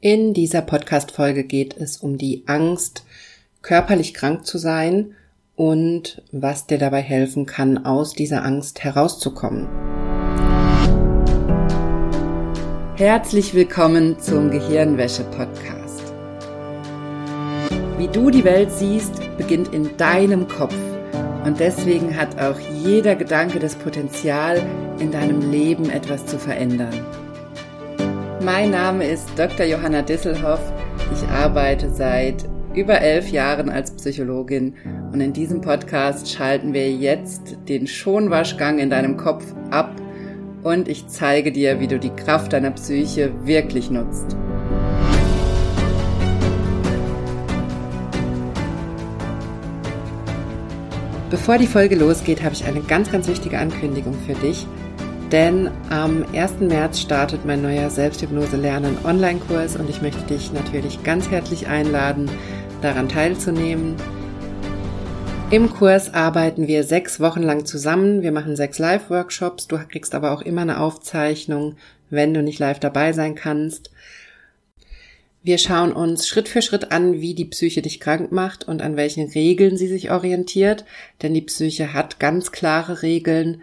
In dieser Podcast-Folge geht es um die Angst, körperlich krank zu sein und was dir dabei helfen kann, aus dieser Angst herauszukommen. Herzlich willkommen zum Gehirnwäsche-Podcast. Wie du die Welt siehst, beginnt in deinem Kopf und deswegen hat auch jeder Gedanke das Potenzial, in deinem Leben etwas zu verändern. Mein Name ist Dr. Johanna Disselhoff. Ich arbeite seit über elf Jahren als Psychologin und in diesem Podcast schalten wir jetzt den Schonwaschgang in deinem Kopf ab und ich zeige dir, wie du die Kraft deiner Psyche wirklich nutzt. Bevor die Folge losgeht, habe ich eine ganz, ganz wichtige Ankündigung für dich denn am 1. März startet mein neuer Selbsthypnose Lernen Online-Kurs und ich möchte dich natürlich ganz herzlich einladen, daran teilzunehmen. Im Kurs arbeiten wir sechs Wochen lang zusammen. Wir machen sechs Live-Workshops. Du kriegst aber auch immer eine Aufzeichnung, wenn du nicht live dabei sein kannst. Wir schauen uns Schritt für Schritt an, wie die Psyche dich krank macht und an welchen Regeln sie sich orientiert, denn die Psyche hat ganz klare Regeln,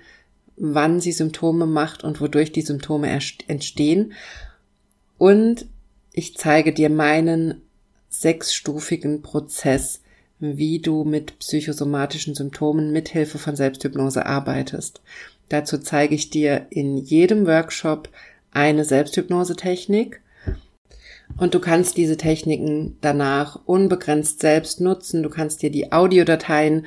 wann sie Symptome macht und wodurch die Symptome entstehen. Und ich zeige dir meinen sechsstufigen Prozess, wie du mit psychosomatischen Symptomen mithilfe von Selbsthypnose arbeitest. Dazu zeige ich dir in jedem Workshop eine Selbsthypnose-Technik und du kannst diese Techniken danach unbegrenzt selbst nutzen. Du kannst dir die Audiodateien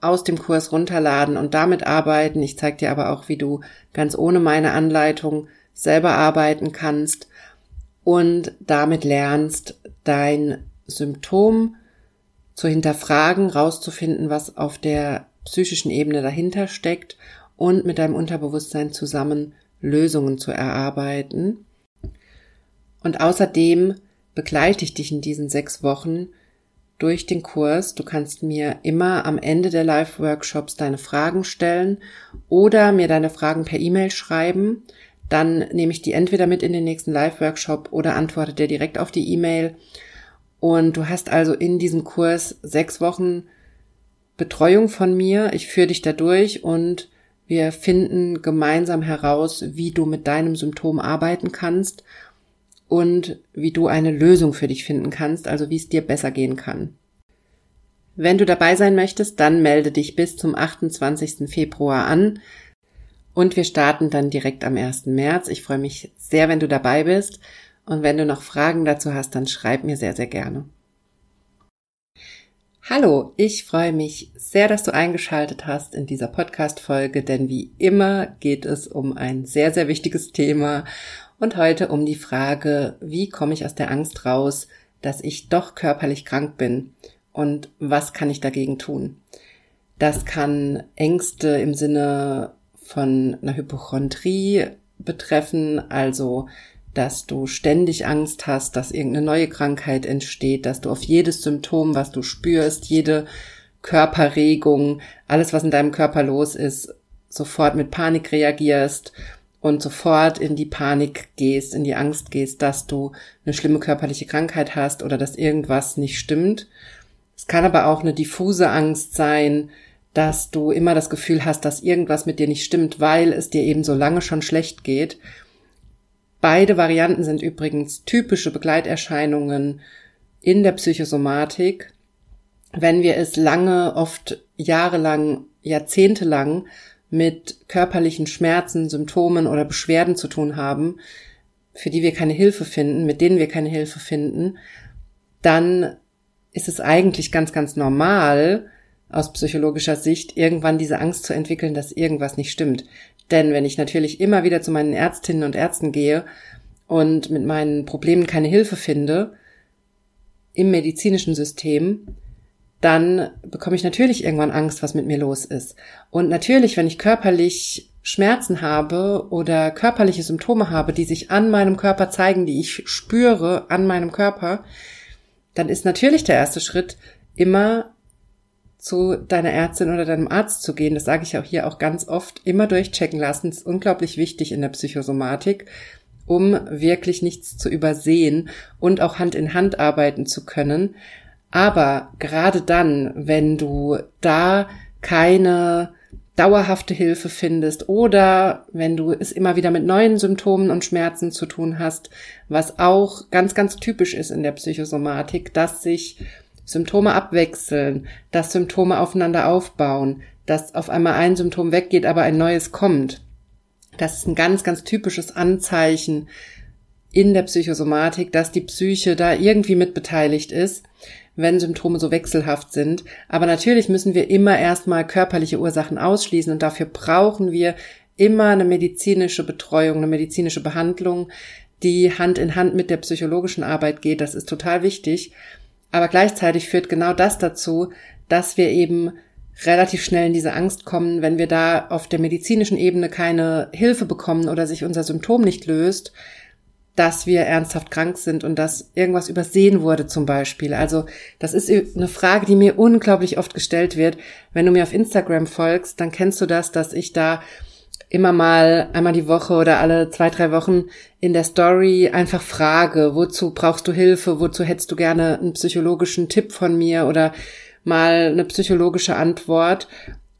aus dem Kurs runterladen und damit arbeiten. Ich zeige dir aber auch, wie du ganz ohne meine Anleitung selber arbeiten kannst und damit lernst, dein Symptom zu hinterfragen, rauszufinden, was auf der psychischen Ebene dahinter steckt und mit deinem Unterbewusstsein zusammen Lösungen zu erarbeiten. Und außerdem begleite ich dich in diesen sechs Wochen durch den Kurs. Du kannst mir immer am Ende der Live-Workshops deine Fragen stellen oder mir deine Fragen per E-Mail schreiben. Dann nehme ich die entweder mit in den nächsten Live-Workshop oder antworte dir direkt auf die E-Mail. Und du hast also in diesem Kurs sechs Wochen Betreuung von mir. Ich führe dich da durch und wir finden gemeinsam heraus, wie du mit deinem Symptom arbeiten kannst und wie du eine Lösung für dich finden kannst, also wie es dir besser gehen kann. Wenn du dabei sein möchtest, dann melde dich bis zum 28. Februar an und wir starten dann direkt am 1. März. Ich freue mich sehr, wenn du dabei bist und wenn du noch Fragen dazu hast, dann schreib mir sehr, sehr gerne. Hallo, ich freue mich sehr, dass du eingeschaltet hast in dieser Podcast-Folge, denn wie immer geht es um ein sehr, sehr wichtiges Thema und heute um die Frage, wie komme ich aus der Angst raus, dass ich doch körperlich krank bin und was kann ich dagegen tun? Das kann Ängste im Sinne von einer Hypochondrie betreffen, also dass du ständig Angst hast, dass irgendeine neue Krankheit entsteht, dass du auf jedes Symptom, was du spürst, jede Körperregung, alles, was in deinem Körper los ist, sofort mit Panik reagierst und sofort in die Panik gehst, in die Angst gehst, dass du eine schlimme körperliche Krankheit hast oder dass irgendwas nicht stimmt. Es kann aber auch eine diffuse Angst sein, dass du immer das Gefühl hast, dass irgendwas mit dir nicht stimmt, weil es dir eben so lange schon schlecht geht. Beide Varianten sind übrigens typische Begleiterscheinungen in der Psychosomatik. Wenn wir es lange, oft jahrelang, jahrzehntelang mit körperlichen Schmerzen, Symptomen oder Beschwerden zu tun haben, für die wir keine Hilfe finden, mit denen wir keine Hilfe finden, dann ist es eigentlich ganz, ganz normal, aus psychologischer Sicht, irgendwann diese Angst zu entwickeln, dass irgendwas nicht stimmt. Denn wenn ich natürlich immer wieder zu meinen Ärztinnen und Ärzten gehe und mit meinen Problemen keine Hilfe finde, im medizinischen System, dann bekomme ich natürlich irgendwann Angst, was mit mir los ist. Und natürlich, wenn ich körperlich Schmerzen habe oder körperliche Symptome habe, die sich an meinem Körper zeigen, die ich spüre an meinem Körper, dann ist natürlich der erste Schritt immer zu deiner Ärztin oder deinem Arzt zu gehen. Das sage ich auch hier auch ganz oft. Immer durchchecken lassen. Das ist unglaublich wichtig in der Psychosomatik. um wirklich nichts zu übersehen und auch Hand in Hand arbeiten zu können. Aber gerade dann, wenn du da keine dauerhafte Hilfe findest oder wenn du es immer wieder mit neuen Symptomen und Schmerzen zu tun hast, was auch ganz, ganz typisch ist in der Psychosomatik, dass sich Symptome abwechseln, dass Symptome aufeinander aufbauen, dass auf einmal ein Symptom weggeht, aber ein neues kommt. Das ist ein ganz, ganz typisches Anzeichen in der Psychosomatik, dass die Psyche da irgendwie mit beteiligt ist wenn Symptome so wechselhaft sind. Aber natürlich müssen wir immer erstmal körperliche Ursachen ausschließen und dafür brauchen wir immer eine medizinische Betreuung, eine medizinische Behandlung, die Hand in Hand mit der psychologischen Arbeit geht. Das ist total wichtig. Aber gleichzeitig führt genau das dazu, dass wir eben relativ schnell in diese Angst kommen, wenn wir da auf der medizinischen Ebene keine Hilfe bekommen oder sich unser Symptom nicht löst, dass wir ernsthaft krank sind und dass irgendwas übersehen wurde zum Beispiel. Also das ist eine Frage, die mir unglaublich oft gestellt wird. Wenn du mir auf Instagram folgst, dann kennst du das, dass ich da immer mal einmal die Woche oder alle zwei, drei Wochen in der Story einfach frage, wozu brauchst du Hilfe, wozu hättest du gerne einen psychologischen Tipp von mir oder mal eine psychologische Antwort.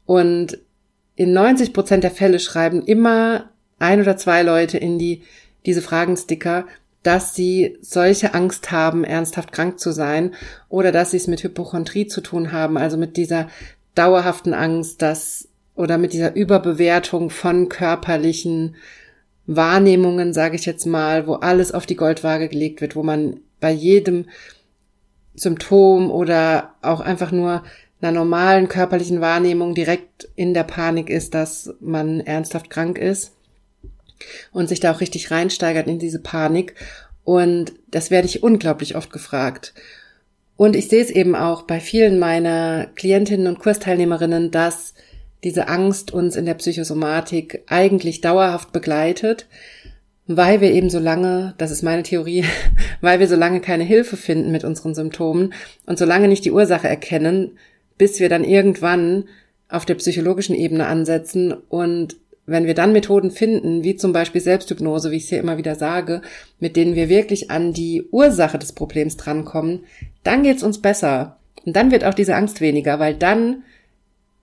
Und in 90 Prozent der Fälle schreiben immer ein oder zwei Leute in die diese Fragensticker, dass sie solche Angst haben, ernsthaft krank zu sein oder dass sie es mit Hypochondrie zu tun haben, also mit dieser dauerhaften Angst, dass oder mit dieser Überbewertung von körperlichen Wahrnehmungen, sage ich jetzt mal, wo alles auf die Goldwaage gelegt wird, wo man bei jedem Symptom oder auch einfach nur einer normalen körperlichen Wahrnehmung direkt in der Panik ist, dass man ernsthaft krank ist und sich da auch richtig reinsteigert in diese Panik. Und das werde ich unglaublich oft gefragt. Und ich sehe es eben auch bei vielen meiner Klientinnen und Kursteilnehmerinnen, dass diese Angst uns in der Psychosomatik eigentlich dauerhaft begleitet, weil wir eben so lange, das ist meine Theorie, weil wir so lange keine Hilfe finden mit unseren Symptomen und so lange nicht die Ursache erkennen, bis wir dann irgendwann auf der psychologischen Ebene ansetzen und wenn wir dann Methoden finden, wie zum Beispiel Selbsthypnose, wie ich es hier immer wieder sage, mit denen wir wirklich an die Ursache des Problems drankommen, dann geht's uns besser. Und dann wird auch diese Angst weniger, weil dann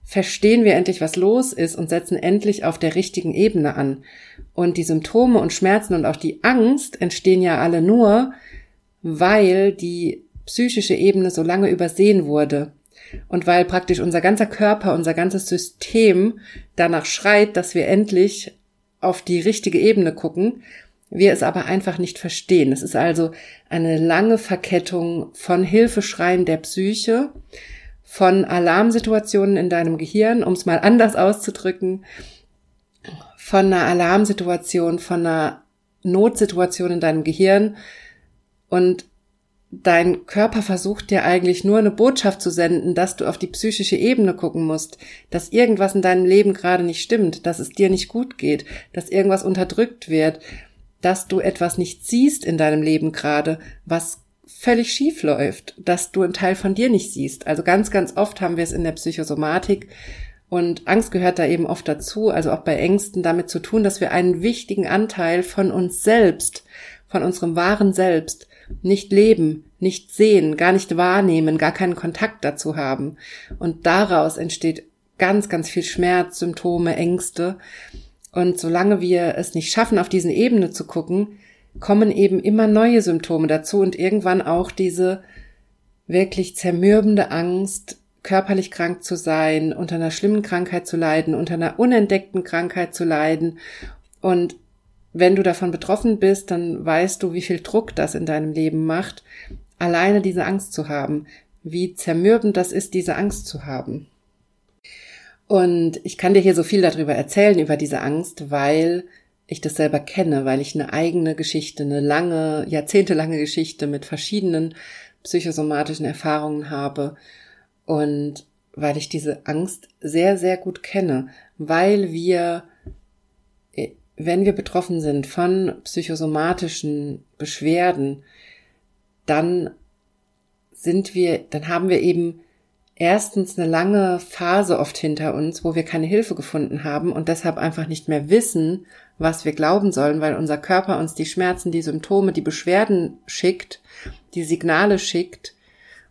verstehen wir endlich, was los ist und setzen endlich auf der richtigen Ebene an. Und die Symptome und Schmerzen und auch die Angst entstehen ja alle nur, weil die psychische Ebene so lange übersehen wurde. Und weil praktisch unser ganzer Körper, unser ganzes System danach schreit, dass wir endlich auf die richtige Ebene gucken, wir es aber einfach nicht verstehen. Es ist also eine lange Verkettung von Hilfeschreien der Psyche, von Alarmsituationen in deinem Gehirn, um es mal anders auszudrücken, von einer Alarmsituation, von einer Notsituation in deinem Gehirn. Und dein Körper versucht dir eigentlich nur eine Botschaft zu senden, dass du auf die psychische Ebene gucken musst, dass irgendwas in deinem Leben gerade nicht stimmt, dass es dir nicht gut geht, dass irgendwas unterdrückt wird, dass du etwas nicht siehst in deinem Leben gerade, was völlig schief läuft, dass du einen Teil von dir nicht siehst. Also ganz, ganz oft haben wir es in der Psychosomatik und Angst gehört da eben oft dazu, also auch bei Ängsten damit zu tun, dass wir einen wichtigen Anteil von uns selbst, von unserem wahren Selbst nicht leben, nicht sehen, gar nicht wahrnehmen, gar keinen Kontakt dazu haben. Und daraus entsteht ganz, ganz viel Schmerz, Symptome, Ängste. Und solange wir es nicht schaffen, auf diesen Ebene zu gucken, kommen eben immer neue Symptome dazu und irgendwann auch diese wirklich zermürbende Angst, körperlich krank zu sein, unter einer schlimmen Krankheit zu leiden, unter einer unentdeckten Krankheit zu leiden und wenn du davon betroffen bist, dann weißt du, wie viel Druck das in deinem Leben macht, alleine diese Angst zu haben, wie zermürbend das ist, diese Angst zu haben. Und ich kann dir hier so viel darüber erzählen, über diese Angst, weil ich das selber kenne, weil ich eine eigene Geschichte, eine lange, jahrzehntelange Geschichte mit verschiedenen psychosomatischen Erfahrungen habe. Und weil ich diese Angst sehr, sehr gut kenne, weil wir wenn wir betroffen sind von psychosomatischen Beschwerden, dann sind wir, dann haben wir eben erstens eine lange Phase oft hinter uns, wo wir keine Hilfe gefunden haben und deshalb einfach nicht mehr wissen, was wir glauben sollen, weil unser Körper uns die Schmerzen, die Symptome, die Beschwerden schickt, die Signale schickt,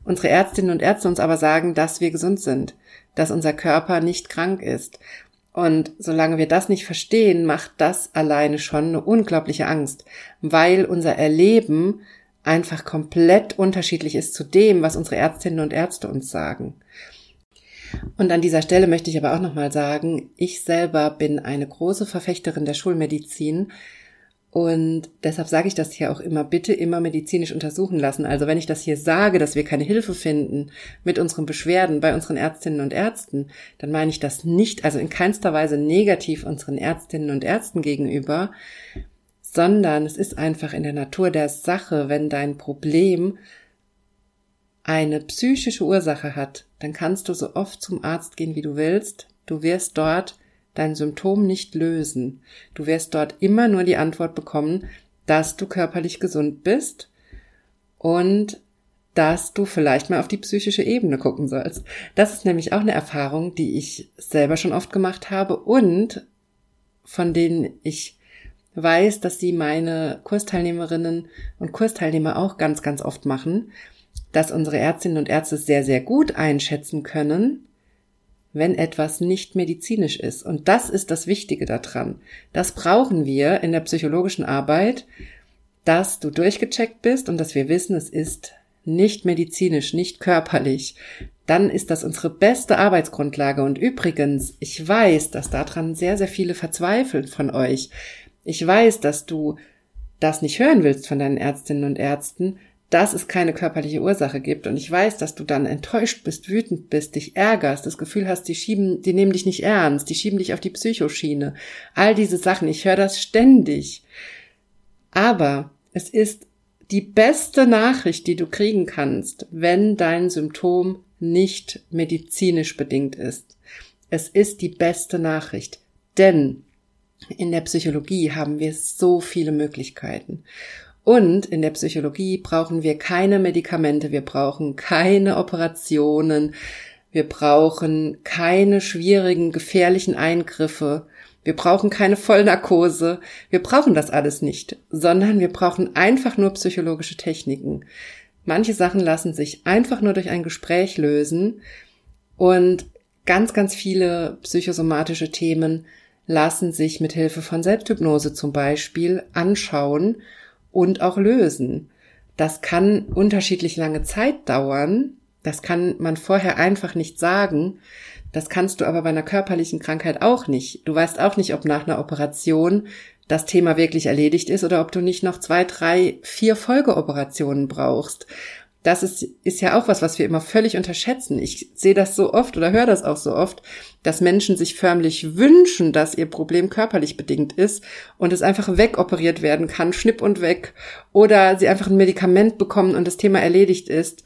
unsere Ärztinnen und Ärzte uns aber sagen, dass wir gesund sind, dass unser Körper nicht krank ist. Und solange wir das nicht verstehen, macht das alleine schon eine unglaubliche Angst, weil unser Erleben einfach komplett unterschiedlich ist zu dem, was unsere Ärztinnen und Ärzte uns sagen. Und an dieser Stelle möchte ich aber auch nochmal sagen, ich selber bin eine große Verfechterin der Schulmedizin und deshalb sage ich das hier auch immer, bitte immer medizinisch untersuchen lassen. Also wenn ich das hier sage, dass wir keine Hilfe finden mit unseren Beschwerden bei unseren Ärztinnen und Ärzten, dann meine ich das nicht, also in keinster Weise negativ unseren Ärztinnen und Ärzten gegenüber, sondern es ist einfach in der Natur der Sache, wenn dein Problem eine psychische Ursache hat, dann kannst du so oft zum Arzt gehen, wie du willst. Du wirst dort dein Symptom nicht lösen. Du wirst dort immer nur die Antwort bekommen, dass du körperlich gesund bist und dass du vielleicht mal auf die psychische Ebene gucken sollst. Das ist nämlich auch eine Erfahrung, die ich selber schon oft gemacht habe und von denen ich weiß, dass sie meine Kursteilnehmerinnen und Kursteilnehmer auch ganz, ganz oft machen, dass unsere Ärztinnen und Ärzte sehr, sehr gut einschätzen können, wenn etwas nicht medizinisch ist. Und das ist das Wichtige daran. Das brauchen wir in der psychologischen Arbeit, dass du durchgecheckt bist und dass wir wissen, es ist nicht medizinisch, nicht körperlich. Dann ist das unsere beste Arbeitsgrundlage. Und übrigens, ich weiß, dass daran sehr, sehr viele verzweifeln von euch. Ich weiß, dass du das nicht hören willst von deinen Ärztinnen und Ärzten, dass es keine körperliche Ursache gibt. Und ich weiß, dass du dann enttäuscht bist, wütend bist, dich ärgerst, das Gefühl hast, die schieben, die nehmen dich nicht ernst, die schieben dich auf die Psychoschiene. All diese Sachen, ich höre das ständig. Aber es ist die beste Nachricht, die du kriegen kannst, wenn dein Symptom nicht medizinisch bedingt ist. Es ist die beste Nachricht. Denn in der Psychologie haben wir so viele Möglichkeiten. Und in der Psychologie brauchen wir keine Medikamente, wir brauchen keine Operationen, wir brauchen keine schwierigen, gefährlichen Eingriffe, wir brauchen keine Vollnarkose, wir brauchen das alles nicht, sondern wir brauchen einfach nur psychologische Techniken. Manche Sachen lassen sich einfach nur durch ein Gespräch lösen und ganz, ganz viele psychosomatische Themen lassen sich mit Hilfe von Selbsthypnose zum Beispiel anschauen und auch lösen. Das kann unterschiedlich lange Zeit dauern. Das kann man vorher einfach nicht sagen. Das kannst du aber bei einer körperlichen Krankheit auch nicht. Du weißt auch nicht, ob nach einer Operation das Thema wirklich erledigt ist oder ob du nicht noch zwei, drei, vier Folgeoperationen brauchst das ist, ist ja auch was, was wir immer völlig unterschätzen. Ich sehe das so oft oder höre das auch so oft, dass Menschen sich förmlich wünschen, dass ihr Problem körperlich bedingt ist und es einfach wegoperiert werden kann, schnipp und weg, oder sie einfach ein Medikament bekommen und das Thema erledigt ist.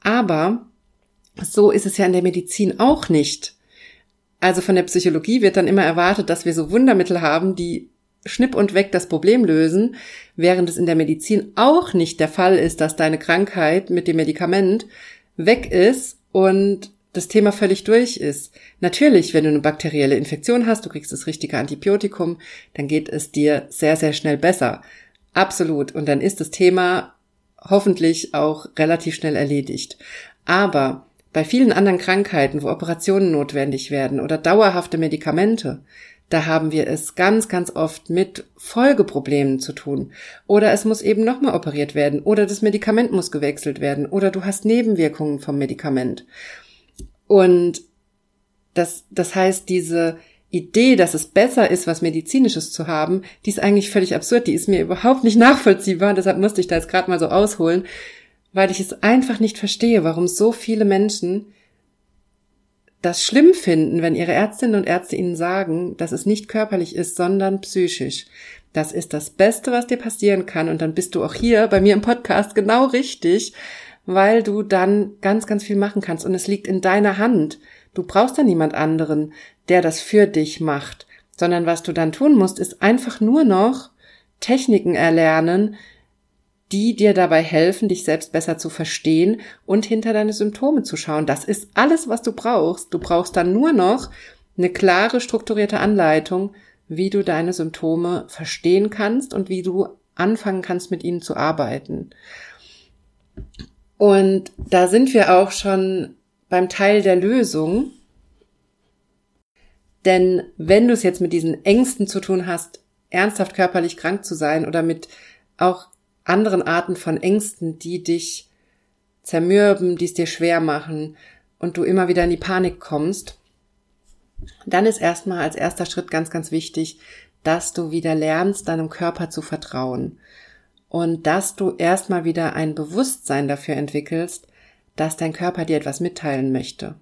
Aber so ist es ja in der Medizin auch nicht. Also von der Psychologie wird dann immer erwartet, dass wir so Wundermittel haben, die schnipp und weg das Problem lösen, während es in der Medizin auch nicht der Fall ist, dass deine Krankheit mit dem Medikament weg ist und das Thema völlig durch ist. Natürlich, wenn du eine bakterielle Infektion hast, du kriegst das richtige Antibiotikum, dann geht es dir sehr, sehr schnell besser. Absolut. Und dann ist das Thema hoffentlich auch relativ schnell erledigt. Aber bei vielen anderen Krankheiten, wo Operationen notwendig werden oder dauerhafte Medikamente, da haben wir es ganz, ganz oft mit Folgeproblemen zu tun. Oder es muss eben nochmal operiert werden. Oder das Medikament muss gewechselt werden. Oder du hast Nebenwirkungen vom Medikament. Und das, das heißt, diese Idee, dass es besser ist, was Medizinisches zu haben, die ist eigentlich völlig absurd. Die ist mir überhaupt nicht nachvollziehbar. Deshalb musste ich da jetzt gerade mal so ausholen, weil ich es einfach nicht verstehe, warum so viele Menschen das schlimm finden, wenn ihre Ärztinnen und Ärzte ihnen sagen, dass es nicht körperlich ist, sondern psychisch. Das ist das Beste, was dir passieren kann. Und dann bist du auch hier bei mir im Podcast genau richtig, weil du dann ganz, ganz viel machen kannst. Und es liegt in deiner Hand. Du brauchst dann niemand anderen, der das für dich macht, sondern was du dann tun musst, ist einfach nur noch Techniken erlernen, die dir dabei helfen, dich selbst besser zu verstehen und hinter deine Symptome zu schauen. Das ist alles, was du brauchst. Du brauchst dann nur noch eine klare, strukturierte Anleitung, wie du deine Symptome verstehen kannst und wie du anfangen kannst, mit ihnen zu arbeiten. Und da sind wir auch schon beim Teil der Lösung. Denn wenn du es jetzt mit diesen Ängsten zu tun hast, ernsthaft körperlich krank zu sein oder mit auch anderen Arten von Ängsten, die dich zermürben, die es dir schwer machen und du immer wieder in die Panik kommst, dann ist erstmal als erster Schritt ganz, ganz wichtig, dass du wieder lernst, deinem Körper zu vertrauen und dass du erstmal wieder ein Bewusstsein dafür entwickelst, dass dein Körper dir etwas mitteilen möchte.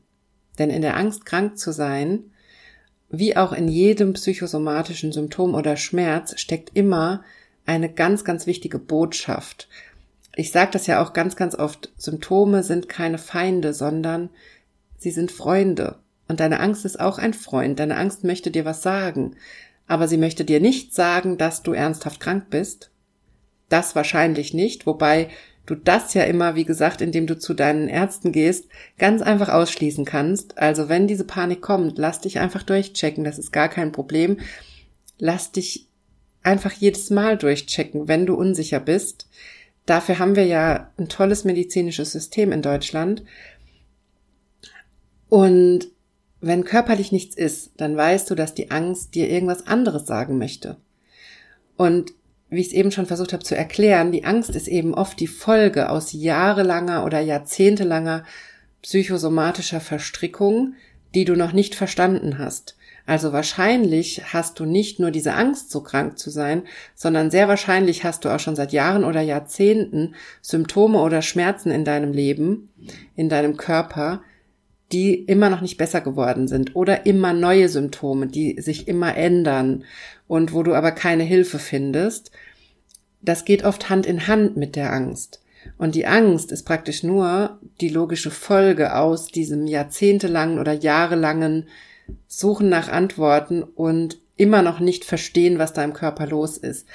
Denn in der Angst, krank zu sein, wie auch in jedem psychosomatischen Symptom oder Schmerz, steckt immer eine ganz, ganz wichtige Botschaft. Ich sage das ja auch ganz, ganz oft, Symptome sind keine Feinde, sondern sie sind Freunde. Und deine Angst ist auch ein Freund. Deine Angst möchte dir was sagen. Aber sie möchte dir nicht sagen, dass du ernsthaft krank bist. Das wahrscheinlich nicht, wobei du das ja immer, wie gesagt, indem du zu deinen Ärzten gehst, ganz einfach ausschließen kannst. Also wenn diese Panik kommt, lass dich einfach durchchecken, das ist gar kein Problem. Lass dich einfach jedes Mal durchchecken, wenn du unsicher bist. Dafür haben wir ja ein tolles medizinisches System in Deutschland. Und wenn körperlich nichts ist, dann weißt du, dass die Angst dir irgendwas anderes sagen möchte. Und wie ich es eben schon versucht habe zu erklären, die Angst ist eben oft die Folge aus jahrelanger oder jahrzehntelanger psychosomatischer Verstrickung, die du noch nicht verstanden hast. Also wahrscheinlich hast du nicht nur diese Angst, so krank zu sein, sondern sehr wahrscheinlich hast du auch schon seit Jahren oder Jahrzehnten Symptome oder Schmerzen in deinem Leben, in deinem Körper, die immer noch nicht besser geworden sind oder immer neue Symptome, die sich immer ändern und wo du aber keine Hilfe findest. Das geht oft Hand in Hand mit der Angst. Und die Angst ist praktisch nur die logische Folge aus diesem jahrzehntelangen oder jahrelangen Suchen nach Antworten und immer noch nicht verstehen, was da im Körper los ist.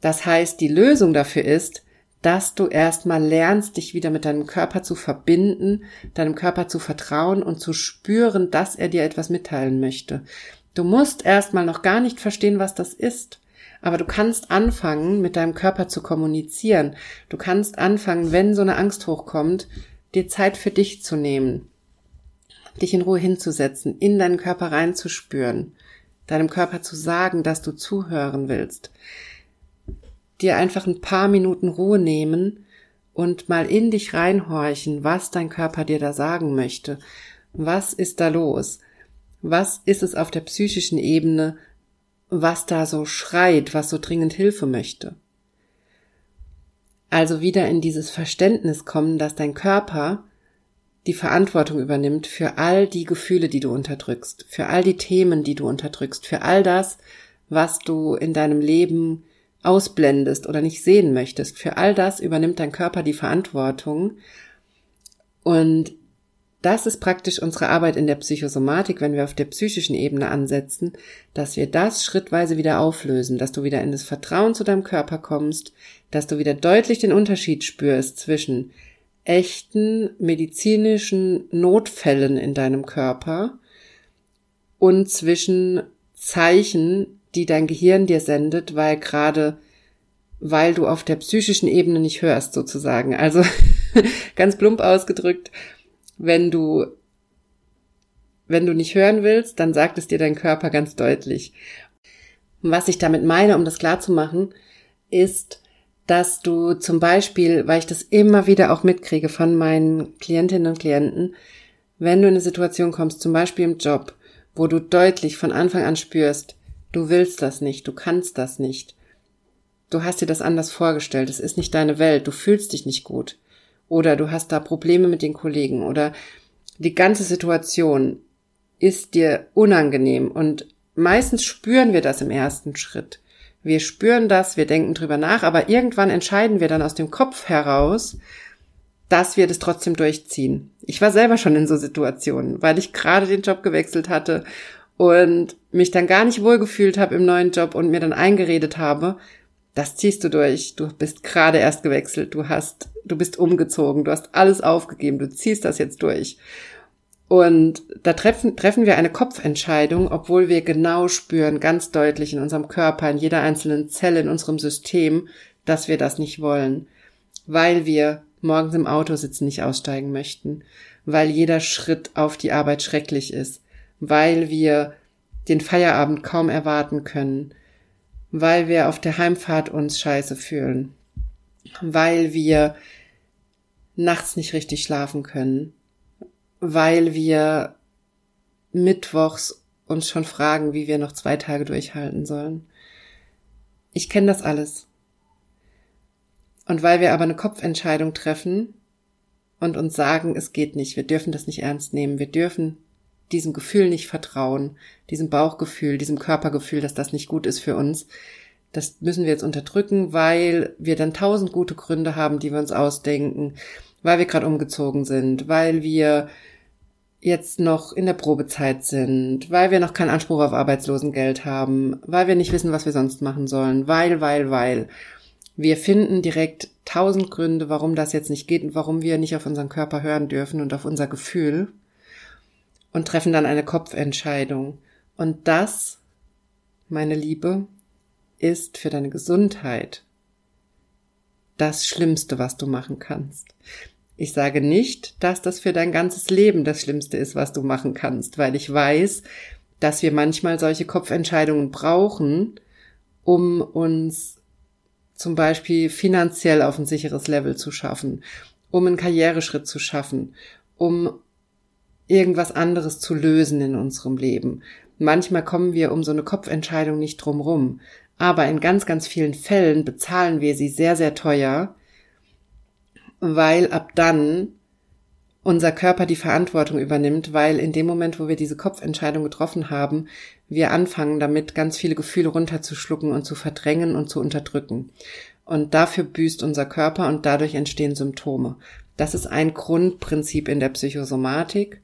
Das heißt, die Lösung dafür ist, dass du erstmal lernst, dich wieder mit deinem Körper zu verbinden, deinem Körper zu vertrauen und zu spüren, dass er dir etwas mitteilen möchte. Du musst erstmal noch gar nicht verstehen, was das ist. Aber du kannst anfangen, mit deinem Körper zu kommunizieren. Du kannst anfangen, wenn so eine Angst hochkommt, dir Zeit für dich zu nehmen, dich in Ruhe hinzusetzen, in deinen Körper reinzuspüren, deinem Körper zu sagen, dass du zuhören willst dir einfach ein paar Minuten Ruhe nehmen und mal in dich reinhorchen, was dein Körper dir da sagen möchte. Was ist da los? Was ist es auf der psychischen Ebene, was da so schreit, was so dringend Hilfe möchte? Also wieder in dieses Verständnis kommen, dass dein Körper die Verantwortung übernimmt für all die Gefühle, die du unterdrückst, für all die Themen, die du unterdrückst, für all das, was du in deinem Leben ausblendest oder nicht sehen möchtest. Für all das übernimmt dein Körper die Verantwortung. Und das ist praktisch unsere Arbeit in der Psychosomatik, wenn wir auf der psychischen Ebene ansetzen, dass wir das schrittweise wieder auflösen, dass du wieder in das Vertrauen zu deinem Körper kommst, dass du wieder deutlich den Unterschied spürst zwischen echten medizinischen Notfällen in deinem Körper und zwischen Zeichen, die dein Gehirn dir sendet, weil gerade, weil du auf der psychischen Ebene nicht hörst, sozusagen. Also ganz plump ausgedrückt, wenn du wenn du nicht hören willst, dann sagt es dir dein Körper ganz deutlich. Was ich damit meine, um das klar zu machen, ist, dass du zum Beispiel, weil ich das immer wieder auch mitkriege von meinen Klientinnen und Klienten, wenn du in eine Situation kommst, zum Beispiel im Job, wo du deutlich von Anfang an spürst, Du willst das nicht, du kannst das nicht. Du hast dir das anders vorgestellt, es ist nicht deine Welt, du fühlst dich nicht gut. Oder du hast da Probleme mit den Kollegen oder die ganze Situation ist dir unangenehm und meistens spüren wir das im ersten Schritt. Wir spüren das, wir denken drüber nach, aber irgendwann entscheiden wir dann aus dem Kopf heraus, dass wir das trotzdem durchziehen. Ich war selber schon in so Situationen, weil ich gerade den Job gewechselt hatte und mich dann gar nicht wohlgefühlt habe im neuen Job und mir dann eingeredet habe, das ziehst du durch. Du bist gerade erst gewechselt, du hast, du bist umgezogen, du hast alles aufgegeben, du ziehst das jetzt durch. Und da treffen, treffen wir eine Kopfentscheidung, obwohl wir genau spüren, ganz deutlich in unserem Körper, in jeder einzelnen Zelle in unserem System, dass wir das nicht wollen, weil wir morgens im Auto sitzen nicht aussteigen möchten, weil jeder Schritt auf die Arbeit schrecklich ist, weil wir den Feierabend kaum erwarten können, weil wir auf der Heimfahrt uns scheiße fühlen, weil wir nachts nicht richtig schlafen können, weil wir mittwochs uns schon fragen, wie wir noch zwei Tage durchhalten sollen. Ich kenne das alles. Und weil wir aber eine Kopfentscheidung treffen und uns sagen, es geht nicht, wir dürfen das nicht ernst nehmen, wir dürfen diesem Gefühl nicht vertrauen, diesem Bauchgefühl, diesem Körpergefühl, dass das nicht gut ist für uns. Das müssen wir jetzt unterdrücken, weil wir dann tausend gute Gründe haben, die wir uns ausdenken, weil wir gerade umgezogen sind, weil wir jetzt noch in der Probezeit sind, weil wir noch keinen Anspruch auf Arbeitslosengeld haben, weil wir nicht wissen, was wir sonst machen sollen, weil, weil, weil. Wir finden direkt tausend Gründe, warum das jetzt nicht geht und warum wir nicht auf unseren Körper hören dürfen und auf unser Gefühl und treffen dann eine Kopfentscheidung. Und das, meine Liebe, ist für deine Gesundheit das Schlimmste, was du machen kannst. Ich sage nicht, dass das für dein ganzes Leben das Schlimmste ist, was du machen kannst, weil ich weiß, dass wir manchmal solche Kopfentscheidungen brauchen, um uns zum Beispiel finanziell auf ein sicheres Level zu schaffen, um einen Karriereschritt zu schaffen, um irgendwas anderes zu lösen in unserem Leben. Manchmal kommen wir um so eine Kopfentscheidung nicht drum rum. Aber in ganz, ganz vielen Fällen bezahlen wir sie sehr, sehr teuer, weil ab dann unser Körper die Verantwortung übernimmt, weil in dem Moment, wo wir diese Kopfentscheidung getroffen haben, wir anfangen damit ganz viele Gefühle runterzuschlucken und zu verdrängen und zu unterdrücken. Und dafür büßt unser Körper und dadurch entstehen Symptome. Das ist ein Grundprinzip in der Psychosomatik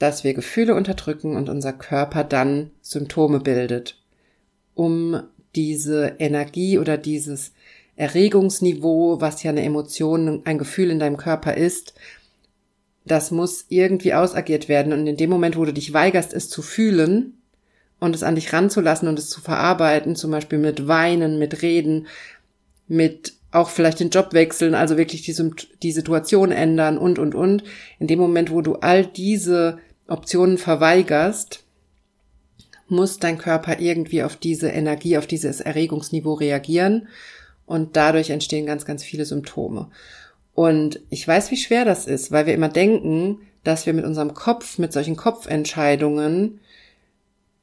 dass wir Gefühle unterdrücken und unser Körper dann Symptome bildet, um diese Energie oder dieses Erregungsniveau, was ja eine Emotion, ein Gefühl in deinem Körper ist, das muss irgendwie ausagiert werden. Und in dem Moment, wo du dich weigerst, es zu fühlen und es an dich ranzulassen und es zu verarbeiten, zum Beispiel mit Weinen, mit Reden, mit auch vielleicht den Job wechseln, also wirklich die, die Situation ändern und, und, und. In dem Moment, wo du all diese Optionen verweigerst, muss dein Körper irgendwie auf diese Energie, auf dieses Erregungsniveau reagieren und dadurch entstehen ganz, ganz viele Symptome. Und ich weiß, wie schwer das ist, weil wir immer denken, dass wir mit unserem Kopf, mit solchen Kopfentscheidungen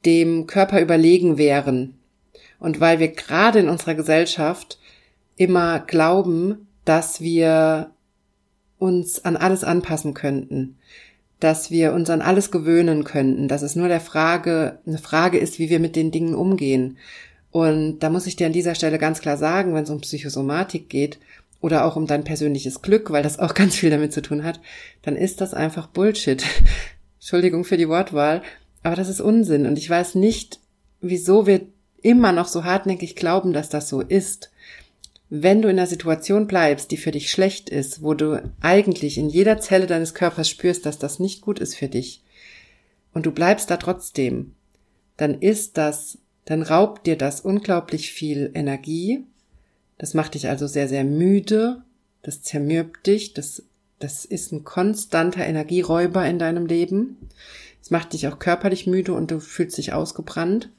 dem Körper überlegen wären. Und weil wir gerade in unserer Gesellschaft immer glauben, dass wir uns an alles anpassen könnten dass wir uns an alles gewöhnen könnten, dass es nur der Frage, eine Frage ist, wie wir mit den Dingen umgehen. Und da muss ich dir an dieser Stelle ganz klar sagen, wenn es um Psychosomatik geht oder auch um dein persönliches Glück, weil das auch ganz viel damit zu tun hat, dann ist das einfach Bullshit. Entschuldigung für die Wortwahl, aber das ist Unsinn und ich weiß nicht, wieso wir immer noch so hartnäckig glauben, dass das so ist wenn du in einer Situation bleibst, die für dich schlecht ist, wo du eigentlich in jeder Zelle deines Körpers spürst, dass das nicht gut ist für dich, und du bleibst da trotzdem, dann ist das, dann raubt dir das unglaublich viel Energie, das macht dich also sehr, sehr müde, das zermürbt dich, das, das ist ein konstanter Energieräuber in deinem Leben. Es macht dich auch körperlich müde und du fühlst dich ausgebrannt.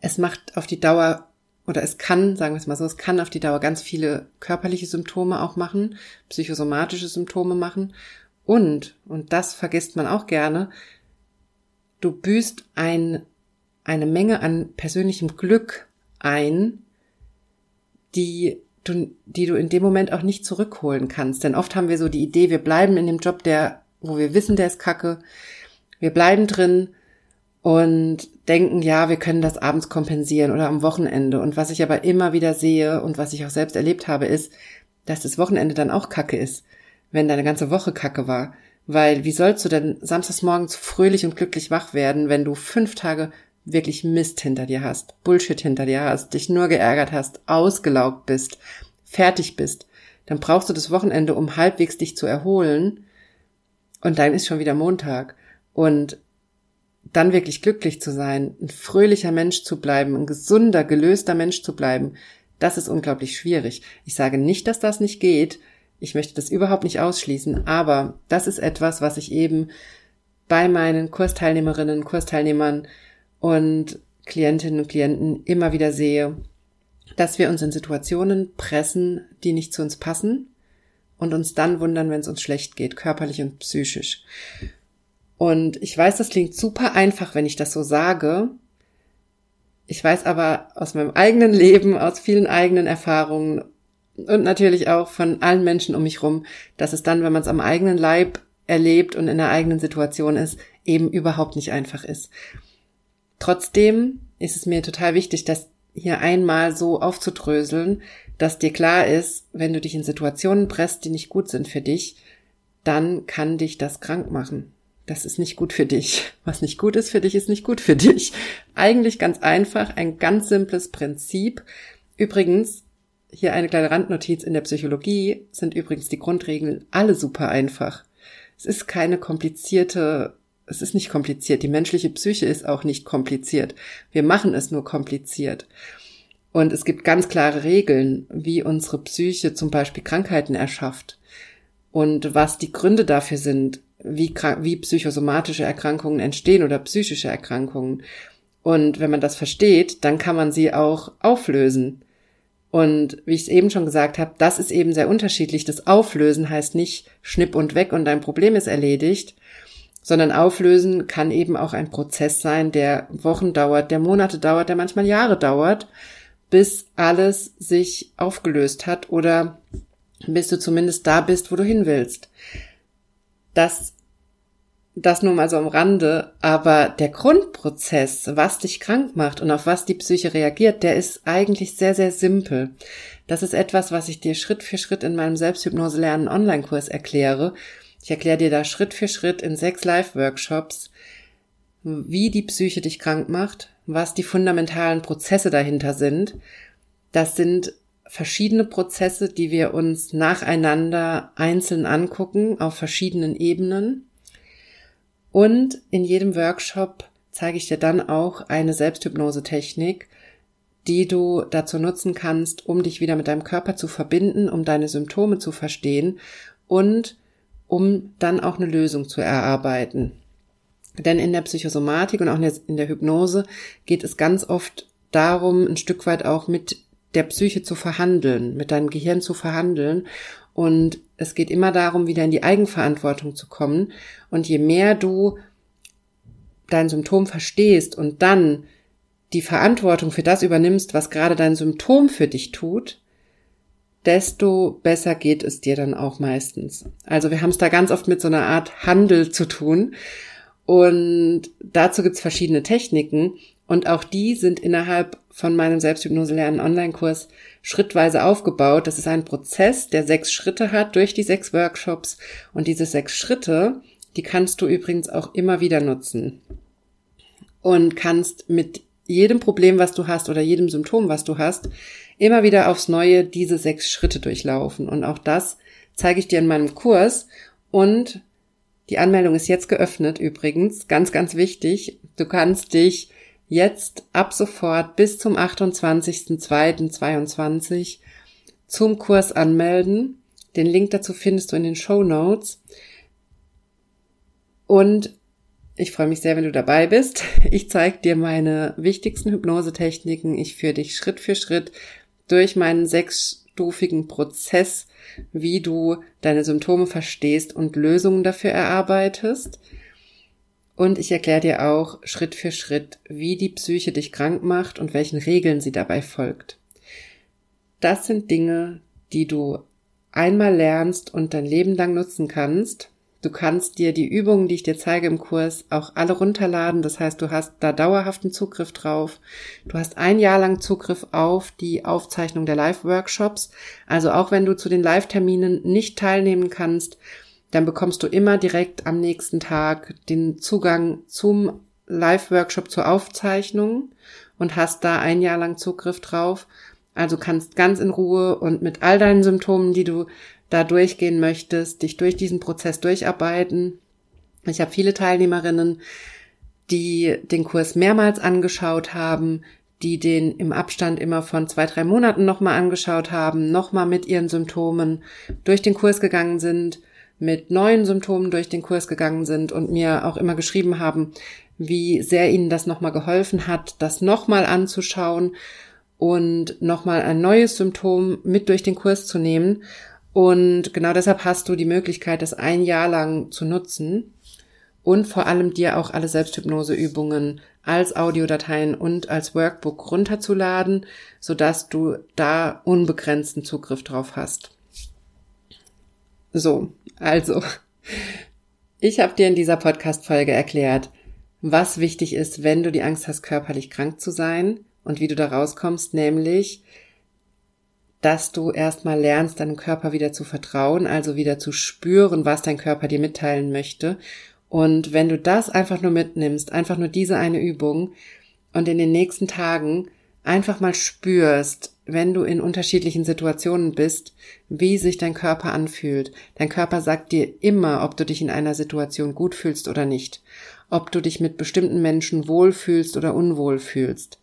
Es macht auf die Dauer oder es kann, sagen wir es mal so, es kann auf die Dauer ganz viele körperliche Symptome auch machen, psychosomatische Symptome machen und, und das vergisst man auch gerne, du büßt ein, eine Menge an persönlichem Glück ein, die du, die du in dem Moment auch nicht zurückholen kannst. Denn oft haben wir so die Idee, wir bleiben in dem Job, der, wo wir wissen, der ist kacke. Wir bleiben drin, und denken, ja, wir können das abends kompensieren oder am Wochenende. Und was ich aber immer wieder sehe und was ich auch selbst erlebt habe, ist, dass das Wochenende dann auch kacke ist, wenn deine ganze Woche kacke war. Weil wie sollst du denn samstags morgens fröhlich und glücklich wach werden, wenn du fünf Tage wirklich Mist hinter dir hast, Bullshit hinter dir hast, dich nur geärgert hast, ausgelaugt bist, fertig bist, dann brauchst du das Wochenende, um halbwegs dich zu erholen. Und dann ist schon wieder Montag. Und dann wirklich glücklich zu sein, ein fröhlicher Mensch zu bleiben, ein gesunder, gelöster Mensch zu bleiben, das ist unglaublich schwierig. Ich sage nicht, dass das nicht geht. Ich möchte das überhaupt nicht ausschließen, aber das ist etwas, was ich eben bei meinen Kursteilnehmerinnen, Kursteilnehmern und Klientinnen und Klienten immer wieder sehe, dass wir uns in Situationen pressen, die nicht zu uns passen und uns dann wundern, wenn es uns schlecht geht, körperlich und psychisch. Und ich weiß, das klingt super einfach, wenn ich das so sage. Ich weiß aber aus meinem eigenen Leben, aus vielen eigenen Erfahrungen und natürlich auch von allen Menschen um mich rum, dass es dann, wenn man es am eigenen Leib erlebt und in der eigenen Situation ist, eben überhaupt nicht einfach ist. Trotzdem ist es mir total wichtig, das hier einmal so aufzudröseln, dass dir klar ist, wenn du dich in Situationen presst, die nicht gut sind für dich, dann kann dich das krank machen. Das ist nicht gut für dich. Was nicht gut ist für dich, ist nicht gut für dich. Eigentlich ganz einfach, ein ganz simples Prinzip. Übrigens, hier eine kleine Randnotiz in der Psychologie sind übrigens die Grundregeln alle super einfach. Es ist keine komplizierte, es ist nicht kompliziert. Die menschliche Psyche ist auch nicht kompliziert. Wir machen es nur kompliziert. Und es gibt ganz klare Regeln, wie unsere Psyche zum Beispiel Krankheiten erschafft und was die Gründe dafür sind, wie, wie psychosomatische Erkrankungen entstehen oder psychische Erkrankungen. Und wenn man das versteht, dann kann man sie auch auflösen. Und wie ich es eben schon gesagt habe, das ist eben sehr unterschiedlich. Das Auflösen heißt nicht schnipp und weg und dein Problem ist erledigt, sondern Auflösen kann eben auch ein Prozess sein, der Wochen dauert, der Monate dauert, der manchmal Jahre dauert, bis alles sich aufgelöst hat oder bis du zumindest da bist, wo du hin willst. Das das nur mal so am Rande, aber der Grundprozess, was dich krank macht und auf was die Psyche reagiert, der ist eigentlich sehr, sehr simpel. Das ist etwas, was ich dir Schritt für Schritt in meinem Selbsthypnose lernen Online-Kurs erkläre. Ich erkläre dir da Schritt für Schritt in sechs Live-Workshops, wie die Psyche dich krank macht, was die fundamentalen Prozesse dahinter sind. Das sind verschiedene Prozesse, die wir uns nacheinander einzeln angucken auf verschiedenen Ebenen und in jedem Workshop zeige ich dir dann auch eine Selbsthypnose-Technik, die du dazu nutzen kannst, um dich wieder mit deinem Körper zu verbinden, um deine Symptome zu verstehen und um dann auch eine Lösung zu erarbeiten. Denn in der Psychosomatik und auch in der Hypnose geht es ganz oft darum, ein Stück weit auch mit der Psyche zu verhandeln, mit deinem Gehirn zu verhandeln und es geht immer darum, wieder in die Eigenverantwortung zu kommen. Und je mehr du dein Symptom verstehst und dann die Verantwortung für das übernimmst, was gerade dein Symptom für dich tut, desto besser geht es dir dann auch meistens. Also wir haben es da ganz oft mit so einer Art Handel zu tun. Und dazu gibt's verschiedene Techniken. Und auch die sind innerhalb von meinem Selbsthypnose lernen Online-Kurs schrittweise aufgebaut. Das ist ein Prozess, der sechs Schritte hat durch die sechs Workshops. Und diese sechs Schritte, die kannst du übrigens auch immer wieder nutzen. Und kannst mit jedem Problem, was du hast oder jedem Symptom, was du hast, immer wieder aufs Neue diese sechs Schritte durchlaufen. Und auch das zeige ich dir in meinem Kurs. Und die Anmeldung ist jetzt geöffnet übrigens. Ganz, ganz wichtig. Du kannst dich jetzt ab sofort bis zum 28.02.22 zum Kurs anmelden. Den Link dazu findest du in den Show Notes. Und ich freue mich sehr, wenn du dabei bist. Ich zeige dir meine wichtigsten Hypnosetechniken. Ich führe dich Schritt für Schritt durch meinen sechsstufigen Prozess, wie du deine Symptome verstehst und Lösungen dafür erarbeitest. Und ich erkläre dir auch Schritt für Schritt, wie die Psyche dich krank macht und welchen Regeln sie dabei folgt. Das sind Dinge, die du einmal lernst und dein Leben lang nutzen kannst. Du kannst dir die Übungen, die ich dir zeige im Kurs, auch alle runterladen. Das heißt, du hast da dauerhaften Zugriff drauf. Du hast ein Jahr lang Zugriff auf die Aufzeichnung der Live-Workshops. Also auch wenn du zu den Live-Terminen nicht teilnehmen kannst, dann bekommst du immer direkt am nächsten Tag den Zugang zum Live-Workshop zur Aufzeichnung und hast da ein Jahr lang Zugriff drauf. Also kannst ganz in Ruhe und mit all deinen Symptomen, die du da durchgehen möchtest, dich durch diesen Prozess durcharbeiten. Ich habe viele Teilnehmerinnen, die den Kurs mehrmals angeschaut haben, die den im Abstand immer von zwei, drei Monaten nochmal angeschaut haben, nochmal mit ihren Symptomen durch den Kurs gegangen sind, mit neuen Symptomen durch den Kurs gegangen sind und mir auch immer geschrieben haben, wie sehr ihnen das nochmal geholfen hat, das nochmal anzuschauen und nochmal ein neues Symptom mit durch den Kurs zu nehmen. Und genau deshalb hast du die Möglichkeit, das ein Jahr lang zu nutzen und vor allem dir auch alle Selbsthypnoseübungen als Audiodateien und als Workbook runterzuladen, sodass du da unbegrenzten Zugriff drauf hast. So, also, ich habe dir in dieser Podcast-Folge erklärt, was wichtig ist, wenn du die Angst hast, körperlich krank zu sein und wie du da rauskommst, nämlich, dass du erstmal lernst, deinem Körper wieder zu vertrauen, also wieder zu spüren, was dein Körper dir mitteilen möchte. Und wenn du das einfach nur mitnimmst, einfach nur diese eine Übung und in den nächsten Tagen einfach mal spürst, wenn du in unterschiedlichen Situationen bist, wie sich dein Körper anfühlt. Dein Körper sagt dir immer, ob du dich in einer Situation gut fühlst oder nicht ob du dich mit bestimmten Menschen wohlfühlst oder unwohl fühlst.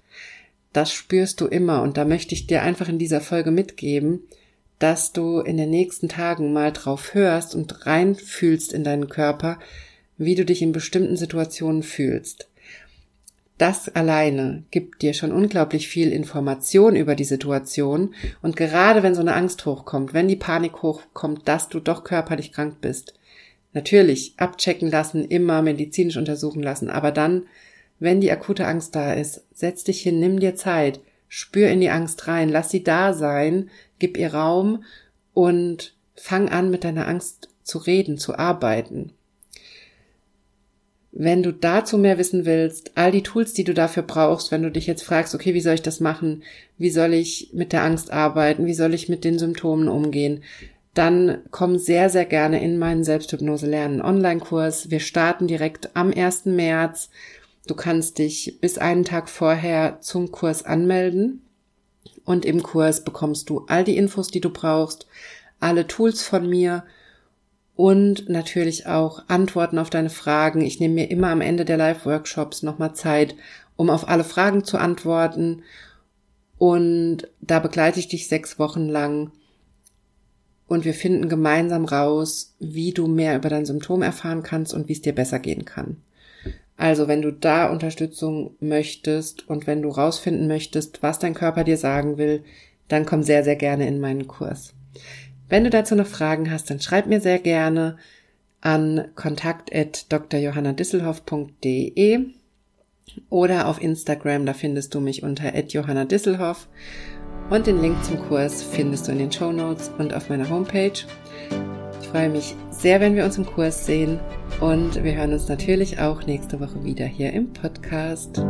Das spürst du immer und da möchte ich dir einfach in dieser Folge mitgeben, dass du in den nächsten Tagen mal drauf hörst und reinfühlst in deinen Körper, wie du dich in bestimmten Situationen fühlst. Das alleine gibt dir schon unglaublich viel Information über die Situation und gerade wenn so eine Angst hochkommt, wenn die Panik hochkommt, dass du doch körperlich krank bist, Natürlich abchecken lassen, immer medizinisch untersuchen lassen, aber dann, wenn die akute Angst da ist, setz dich hin, nimm dir Zeit, spür in die Angst rein, lass sie da sein, gib ihr Raum und fang an, mit deiner Angst zu reden, zu arbeiten. Wenn du dazu mehr wissen willst, all die Tools, die du dafür brauchst, wenn du dich jetzt fragst, okay, wie soll ich das machen? Wie soll ich mit der Angst arbeiten? Wie soll ich mit den Symptomen umgehen? dann komm sehr, sehr gerne in meinen Selbsthypnose lernen Online-Kurs. Wir starten direkt am 1. März. Du kannst dich bis einen Tag vorher zum Kurs anmelden und im Kurs bekommst du all die Infos, die du brauchst, alle Tools von mir und natürlich auch Antworten auf deine Fragen. Ich nehme mir immer am Ende der Live-Workshops nochmal Zeit, um auf alle Fragen zu antworten und da begleite ich dich sechs Wochen lang und wir finden gemeinsam raus, wie du mehr über dein Symptom erfahren kannst und wie es dir besser gehen kann. Also, wenn du da Unterstützung möchtest und wenn du rausfinden möchtest, was dein Körper dir sagen will, dann komm sehr, sehr gerne in meinen Kurs. Wenn du dazu noch Fragen hast, dann schreib mir sehr gerne an kontakt.drjohannadisselhoff.de oder auf Instagram, da findest du mich unter @johannadisselhoff. Und den Link zum Kurs findest du in den Show Notes und auf meiner Homepage. Ich freue mich sehr, wenn wir uns im Kurs sehen und wir hören uns natürlich auch nächste Woche wieder hier im Podcast.